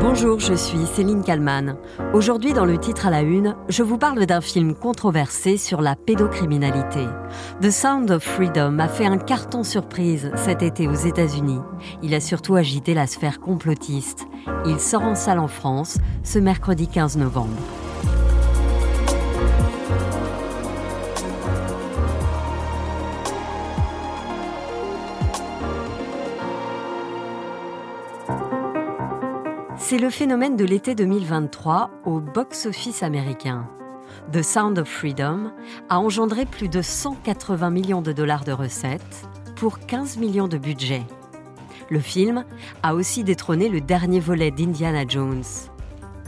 Bonjour, je suis Céline Kalman. Aujourd'hui, dans le titre à la une, je vous parle d'un film controversé sur la pédocriminalité. The Sound of Freedom a fait un carton surprise cet été aux États-Unis. Il a surtout agité la sphère complotiste. Il sort en salle en France ce mercredi 15 novembre. C'est le phénomène de l'été 2023 au box-office américain. The Sound of Freedom a engendré plus de 180 millions de dollars de recettes pour 15 millions de budget. Le film a aussi détrôné le dernier volet d'Indiana Jones.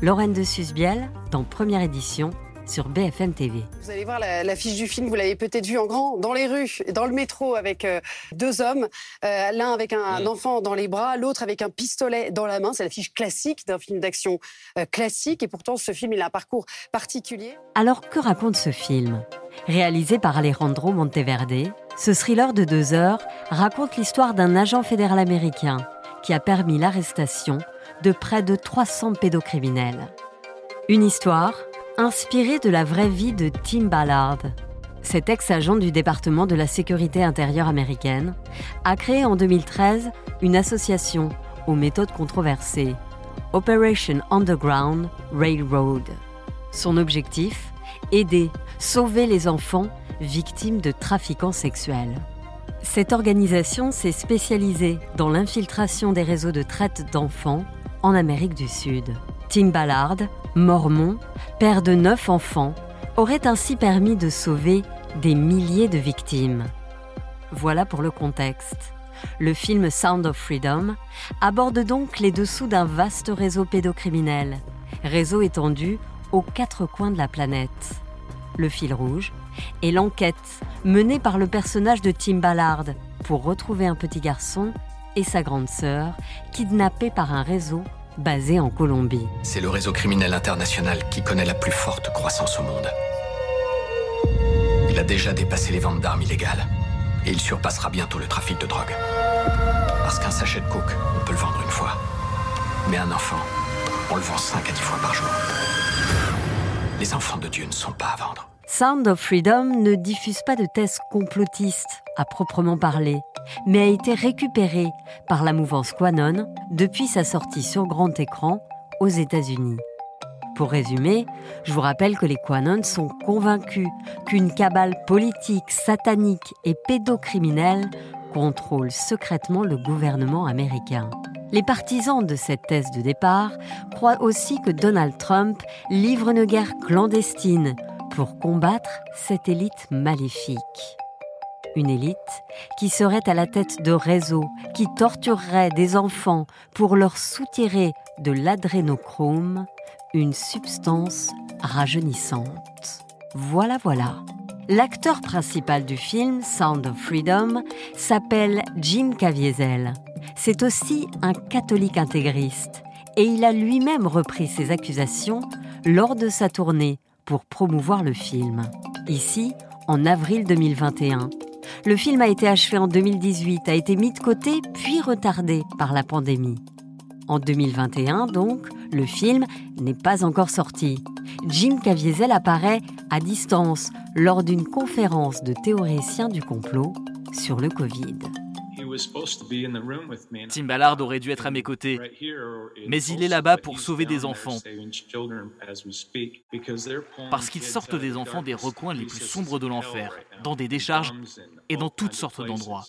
Lorraine de Susbiel, dans première édition, sur BFM TV. Vous allez voir l'affiche du film, vous l'avez peut-être vu en grand, dans les rues, dans le métro, avec euh, deux hommes, euh, l'un avec un, enfant dans les bras, l'autre avec un pistolet dans la main. C'est l'affiche classique d'un film d'action euh, classique, et pourtant ce film, il a un parcours particulier. Alors que raconte ce film? Réalisé par Alejandro Monteverde, ce thriller de deux heures raconte l'histoire d'un agent fédéral américain qui a permis l'arrestation de près de 300 pédocriminels. Une histoire inspiré de la vraie vie de Tim Ballard. Cet ex-agent du département de la sécurité intérieure américaine a créé en 2013 une association aux méthodes controversées, Operation Underground Railroad. Son objectif Aider, sauver les enfants victimes de trafiquants sexuels. Cette organisation s'est spécialisée dans l'infiltration des réseaux de traite d'enfants en Amérique du Sud. Tim Ballard, mormon, père de neuf enfants, aurait ainsi permis de sauver des milliers de victimes. Voilà pour le contexte. Le film Sound of Freedom aborde donc les dessous d'un vaste réseau pédocriminel, réseau étendu aux quatre coins de la planète. Le fil rouge est l'enquête menée par le personnage de Tim Ballard pour retrouver un petit garçon et sa grande sœur kidnappés par un réseau basé en Colombie. C'est le réseau criminel international qui connaît la plus forte croissance au monde. Il a déjà dépassé les ventes d'armes illégales. Et il surpassera bientôt le trafic de drogue. Parce qu'un sachet de coke, on peut le vendre une fois. Mais un enfant, on le vend 5 à 10 fois par jour. Les enfants de Dieu ne sont pas à vendre. Sound of Freedom ne diffuse pas de thèse complotiste à proprement parler, mais a été récupéré par la mouvance Quanon depuis sa sortie sur grand écran aux États-Unis. Pour résumer, je vous rappelle que les Quanon sont convaincus qu'une cabale politique, satanique et pédocriminelle contrôle secrètement le gouvernement américain. Les partisans de cette thèse de départ croient aussi que Donald Trump livre une guerre clandestine pour combattre cette élite maléfique. Une élite qui serait à la tête de réseaux qui torturerait des enfants pour leur soutirer de l'adrénochrome, une substance rajeunissante. Voilà, voilà. L'acteur principal du film, Sound of Freedom, s'appelle Jim Caviezel. C'est aussi un catholique intégriste et il a lui-même repris ses accusations lors de sa tournée pour promouvoir le film. Ici, en avril 2021. Le film a été achevé en 2018, a été mis de côté puis retardé par la pandémie. En 2021, donc, le film n'est pas encore sorti. Jim Caviezel apparaît à distance lors d'une conférence de théoriciens du complot sur le Covid. Tim Ballard aurait dû être à mes côtés, mais il est là-bas pour sauver des enfants. Parce qu'ils sortent des enfants des recoins les plus sombres de l'enfer, dans des décharges et dans toutes sortes d'endroits.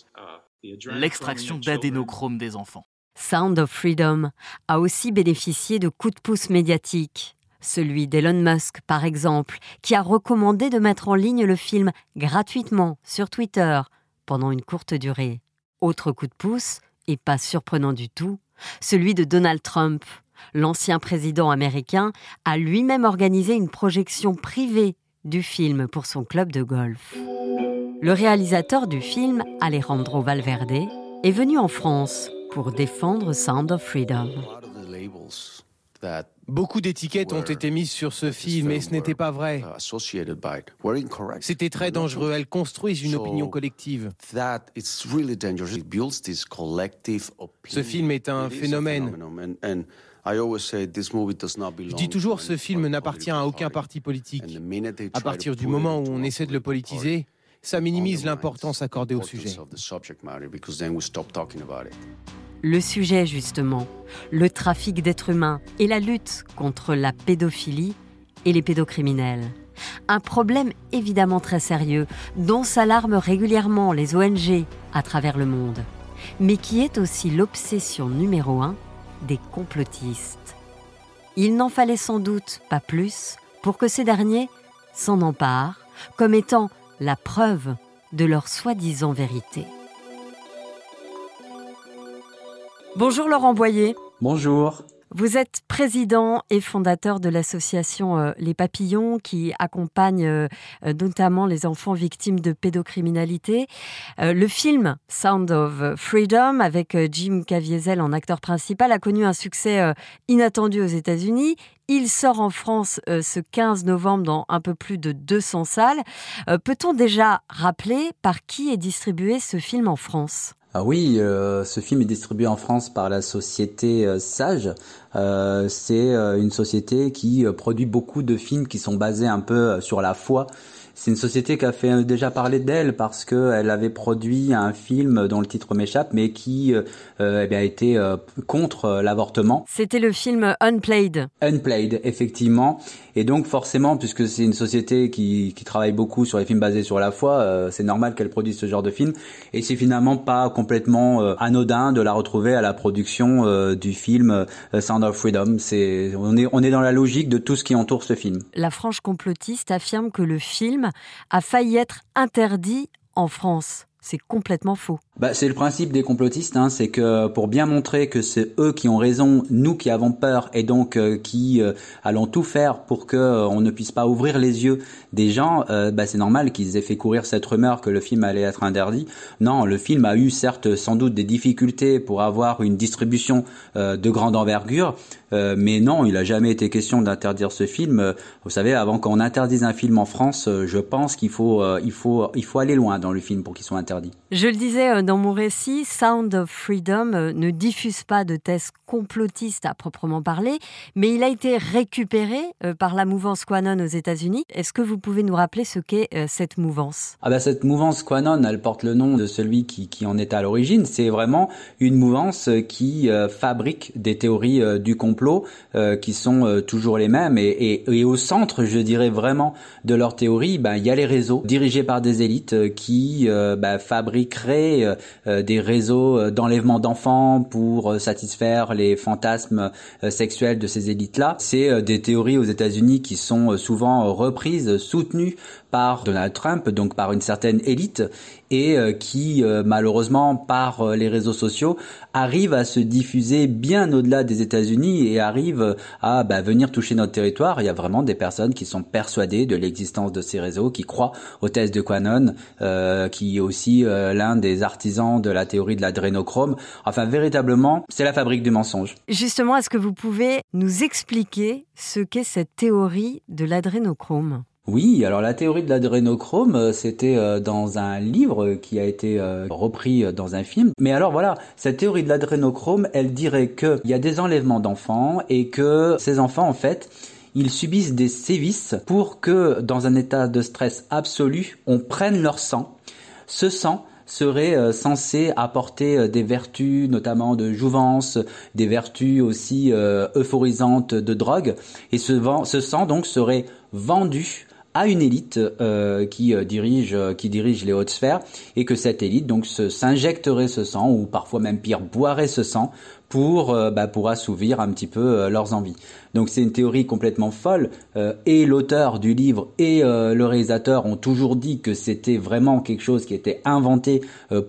L'extraction d'adénochrome des enfants. Sound of Freedom a aussi bénéficié de coups de pouce médiatiques. Celui d'Elon Musk, par exemple, qui a recommandé de mettre en ligne le film gratuitement sur Twitter pendant une courte durée. Autre coup de pouce, et pas surprenant du tout, celui de Donald Trump. L'ancien président américain a lui-même organisé une projection privée du film pour son club de golf. Le réalisateur du film, Alejandro Valverde, est venu en France pour défendre Sound of Freedom. Beaucoup d'étiquettes ont été mises sur ce film et ce n'était pas vrai. Uh, C'était très dangereux. Elles construisent une opinion collective. Ce film est un phénomène. Je dis toujours, ce film n'appartient à aucun parti politique. À partir du moment où on essaie de le politiser, ça minimise l'importance accordée au sujet. Le sujet, justement, le trafic d'êtres humains et la lutte contre la pédophilie et les pédocriminels. Un problème évidemment très sérieux dont s'alarment régulièrement les ONG à travers le monde, mais qui est aussi l'obsession numéro un des complotistes. Il n'en fallait sans doute pas plus pour que ces derniers s'en emparent comme étant la preuve de leur soi-disant vérité. Bonjour Laurent Boyer. Bonjour. Vous êtes président et fondateur de l'association euh, Les Papillons qui accompagne euh, euh, notamment les enfants victimes de pédocriminalité. le film Sound of Freedom avec Jim Caviezel en acteur principal a connu un succès inattendu aux États-Unis. Il sort en France ce 15 novembre dans un peu plus de 200 salles. Peut-on déjà rappeler par qui est distribué ce film en France? Ah oui, euh, ce film est distribué en France par la société euh, Sage. Euh, c'est une société qui produit beaucoup de films qui sont basés un peu sur la foi c'est une société qui a fait euh, déjà parler d'elle parce qu'elle avait produit un film dont le titre m'échappe, mais qui euh, euh eh bien, était euh, contre l'avortement. C'était le film Unplayed. Unplayed, effectivement. Et donc forcément, puisque c'est une société qui, qui, travaille beaucoup sur les films basés sur la foi, c'est normal qu'elle produise ce genre de film. Et c'est finalement pas complètement anodin de la retrouver à la production du film Sound of Freedom. C'est on est on est dans la logique de tout ce qui entoure ce film. La franche complotiste affirme que le film a failli être interdit en France. C'est complètement faux. Bah, c'est le principe des complotistes, hein, c'est que pour bien montrer que c'est eux qui ont raison, nous qui avons peur et donc euh, qui euh, allons tout faire pour que euh, on ne puisse pas ouvrir les yeux des gens, bah, c'est normal qu'ils aient fait courir cette rumeur que le film allait être interdit. Non, le film a eu certes sans doute des difficultés pour avoir une distribution de grande envergure, mais non, il a jamais été question d'interdire ce film. Vous savez, avant qu'on interdise un film en France, je pense qu'il faut, il faut, il faut aller loin dans le film pour qu'il soit interdit. Je le disais dans mon récit, Sound of Freedom euh, ne diffuse pas de thèses complotistes à proprement parler, mais il a été récupéré euh, par la mouvance Quanon aux États-Unis. Est-ce que vous pouvez nous rappeler ce qu'est euh, cette mouvance? Ah bah cette mouvance Quanon, elle porte le nom de celui qui, qui en est à l'origine. C'est vraiment une mouvance qui fabrique des théories du complot qui sont toujours les mêmes. Et, et, au centre, je dirais vraiment, de leurs théories, ben, il y a les réseaux dirigés par des élites qui bah, fabriqueraient euh, des réseaux euh, d'enlèvement d'enfants pour euh, satisfaire les fantasmes sexuels de ces élites-là. C'est des théories aux États-Unis qui sont souvent reprises, soutenues par Donald Trump, donc par une certaine élite, et euh, qui euh, malheureusement par euh, les réseaux sociaux arrive à se diffuser bien au-delà des États-Unis et arrive à bah, venir toucher notre territoire. Il y a vraiment des personnes qui sont persuadées de l'existence de ces réseaux, qui croient aux thèses de Quanon, qui est aussi l'un des artisans de la théorie de l'adrénochrome. Enfin, véritablement, c'est la fabrique du mensonge. Justement, est-ce que vous pouvez nous expliquer ce qu'est cette théorie de l'adrénochrome? Oui, alors la théorie de l'adrénochrome, euh, c'était euh, dans un livre qui a été euh, repris dans un film. Mais alors voilà, cette théorie de l'adrénochrome, elle dirait qu'il y a des enlèvements d'enfants et que ces enfants, en fait, ils subissent des sévices pour que, dans un état de stress absolu, on prenne leur sang. Ce sang, serait censé apporter des vertus notamment de jouvence, des vertus aussi euphorisantes de drogue et ce, ce sang donc serait vendu à une élite euh, qui euh, dirige euh, qui dirige les hautes sphères et que cette élite donc s'injecterait ce sang ou parfois même pire boirait ce sang pour bah, pour assouvir un petit peu leurs envies. Donc c'est une théorie complètement folle et l'auteur du livre et le réalisateur ont toujours dit que c'était vraiment quelque chose qui était inventé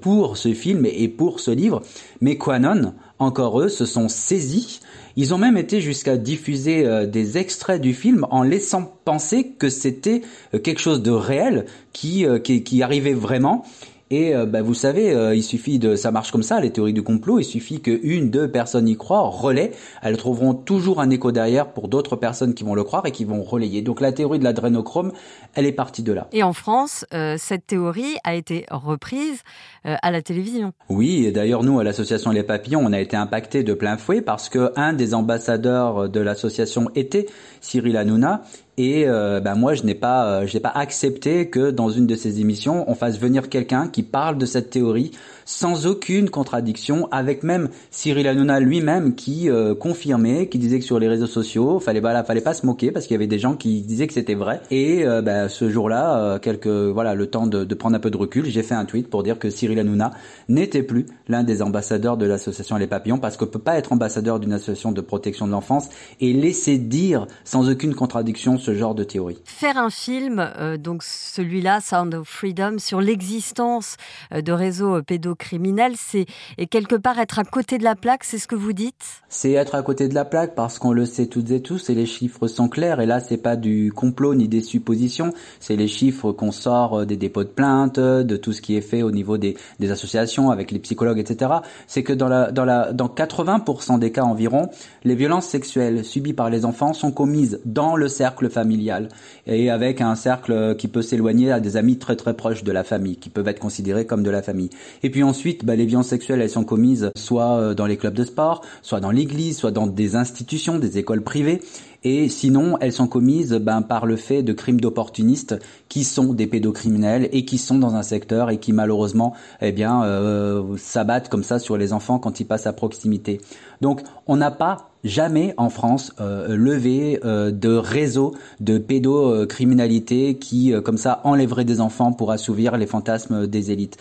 pour ce film et pour ce livre. Mais Quanon, encore eux, se sont saisis ils ont même été jusqu'à diffuser euh, des extraits du film en laissant penser que c'était euh, quelque chose de réel qui, euh, qui, qui arrivait vraiment. Et euh, bah, vous savez, euh, il suffit de, ça marche comme ça, les théories du complot. Il suffit que une, deux personnes y croient, relaient, elles trouveront toujours un écho derrière pour d'autres personnes qui vont le croire et qui vont relayer. Donc la théorie de l'adrénochrome, elle est partie de là. Et en France, euh, cette théorie a été reprise à la télévision. Oui, et d'ailleurs nous à l'association Les Papillons, on a été impacté de plein fouet parce que un des ambassadeurs de l'association était Cyril Hanouna et euh, ben moi, je n'ai pas, euh, je n'ai pas accepté que dans une de ces émissions, on fasse venir quelqu'un qui parle de cette théorie sans aucune contradiction, avec même Cyril Hanouna lui-même qui euh, confirmait, qui disait que sur les réseaux sociaux, fallait voilà, fallait pas se moquer parce qu'il y avait des gens qui disaient que c'était vrai. Et euh, bah, ce jour-là, euh, quelques voilà, le temps de, de, prendre un peu de recul, j'ai fait un tweet pour dire que Cyril Hanouna n'était plus l'un des ambassadeurs de l'association Les Papillons parce qu'on peut pas être ambassadeur d'une association de protection de l'enfance et laisser dire sans aucune contradiction ce genre de théorie. Faire un film, donc celui-là, Sound of Freedom, sur l'existence de réseaux pédophiles criminel, c'est quelque part être à côté de la plaque, c'est ce que vous dites? C'est être à côté de la plaque parce qu'on le sait toutes et tous et les chiffres sont clairs et là c'est pas du complot ni des suppositions, c'est les chiffres qu'on sort euh, des dépôts de plaintes, de tout ce qui est fait au niveau des, des associations avec les psychologues, etc. C'est que dans la dans la dans 80% des cas environ, les violences sexuelles subies par les enfants sont commises dans le cercle familial et avec un cercle qui peut s'éloigner à des amis très très proches de la famille, qui peuvent être considérés comme de la famille. Et puis ensuite, bah, les violences sexuelles, elles sont commises soit euh, dans les clubs de sport, soit dans l'église, soit dans des institutions, des écoles privées. Et sinon, elles sont commises ben, par le fait de crimes d'opportunistes qui sont des pédocriminels et qui sont dans un secteur et qui malheureusement, eh bien, euh, s'abattent comme ça sur les enfants quand ils passent à proximité. Donc, on n'a pas jamais en France euh, levé euh, de réseau de pédocriminalité qui, euh, comme ça, enlèverait des enfants pour assouvir les fantasmes des élites.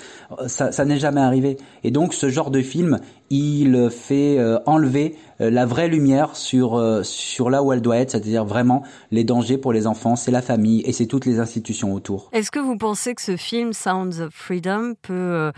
Ça, ça n'est jamais arrivé. Et donc, ce genre de film, il fait euh, enlever euh, la vraie lumière sur euh, sur là où elle doit être, c'est-à-dire vraiment les dangers pour les enfants, c'est la famille et c'est toutes les institutions autour. Est-ce que vous pensez que ce film Sounds of Freedom peut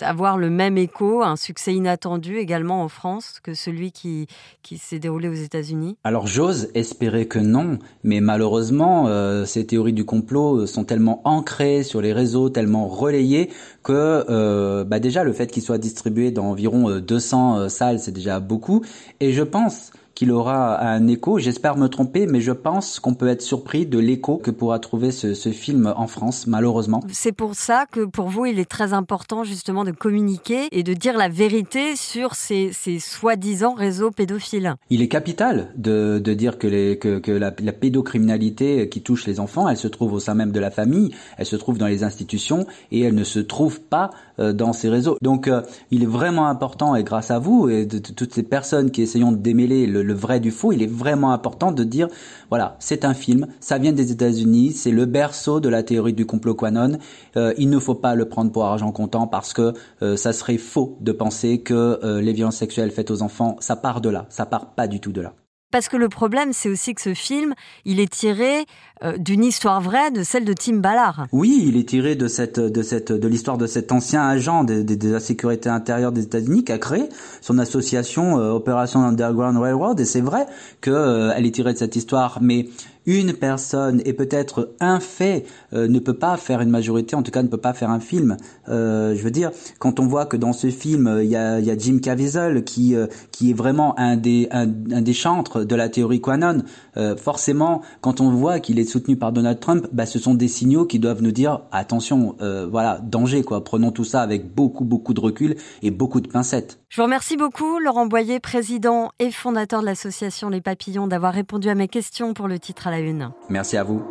avoir le même écho, un succès inattendu également en France que celui qui qui s'est déroulé aux États-Unis? Alors j'ose espérer que non, mais malheureusement ces théories du complot sont tellement ancrées sur les réseaux, tellement relayées que bah déjà le fait qu'il soit distribué dans environ 200 euh, salles, c'est déjà beaucoup. Et je pense qu'il aura un écho. J'espère me tromper, mais je pense qu'on peut être surpris de l'écho que pourra trouver ce, ce, film en France, malheureusement. C'est pour ça que pour vous, il est très important justement de communiquer et de dire la vérité sur ces, ces soi-disant réseaux pédophiles. Il est capital de, de dire que, les, que, que la, la, pédocriminalité qui touche les enfants, elle se trouve au sein même de la famille, elle se trouve dans les institutions et elle ne se trouve pas euh, dans ces réseaux. Donc euh, il est vraiment important, et grâce à vous et de, de toutes ces personnes qui essayons de démêler le, le vrai du faux, il est vraiment important de dire, voilà, c'est un film, ça vient des États-Unis, c'est le berceau de la théorie du complot Quanon. Euh, il ne faut pas le prendre pour argent comptant parce que euh, ça serait faux de penser que euh, les violences sexuelles faites aux enfants, ça part de là, ça part pas du tout de là. Parce que le problème, c'est aussi que ce film, il est tiré euh, d'une histoire vraie, de celle de Tim Ballard. Oui, il est tiré de cette, de cette, de l'histoire de cet ancien agent de, la sécurité intérieure des États-Unis qui a créé son association euh, Operation Underground Railroad. Et c'est vrai qu'elle euh, est tirée de cette histoire, mais une personne et peut-être un fait euh, ne peut pas faire une majorité, en tout cas ne peut pas faire un film. Euh, je veux dire, quand on voit que dans ce film il y a, y a, Jim Caviezel qui euh, qui est vraiment un des un, un, des chantres de la théorie Quanon, euh, forcément quand on voit qu'il est soutenu par Donald Trump, bah, ce sont des signaux qui doivent nous dire attention, euh, voilà danger quoi. Prenons tout ça avec beaucoup beaucoup de recul et beaucoup de pincettes. Je vous remercie beaucoup Laurent Boyer, président et fondateur de l'association Les Papillons, d'avoir répondu à mes questions pour le titre à la une. Merci à vous.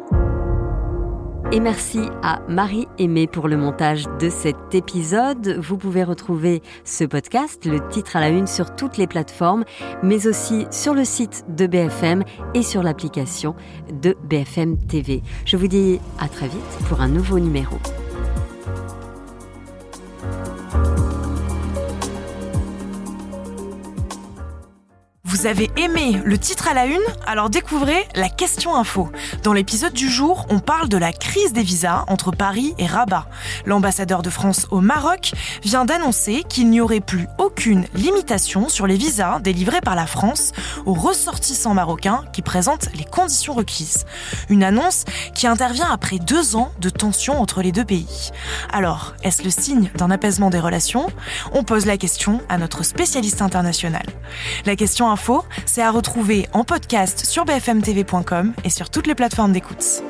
Et merci à Marie Aimée pour le montage de cet épisode. Vous pouvez retrouver ce podcast, le titre à la une, sur toutes les plateformes, mais aussi sur le site de BFM et sur l'application de BFM TV. Je vous dis à très vite pour un nouveau numéro. Vous avez aimé le titre à la une? Alors découvrez la question info. Dans l'épisode du jour, on parle de la crise des visas entre Paris et Rabat. L'ambassadeur de France au Maroc vient d'annoncer qu'il n'y aurait plus aucune limitation sur les visas délivrés par la France aux ressortissants marocains qui présentent les conditions requises. Une annonce qui intervient après deux ans de tensions entre les deux pays. Alors, est-ce le signe d'un apaisement des relations? On pose la question à notre spécialiste international. La question info, c'est à retrouver en podcast sur bfmtv.com et sur toutes les plateformes d'écoute.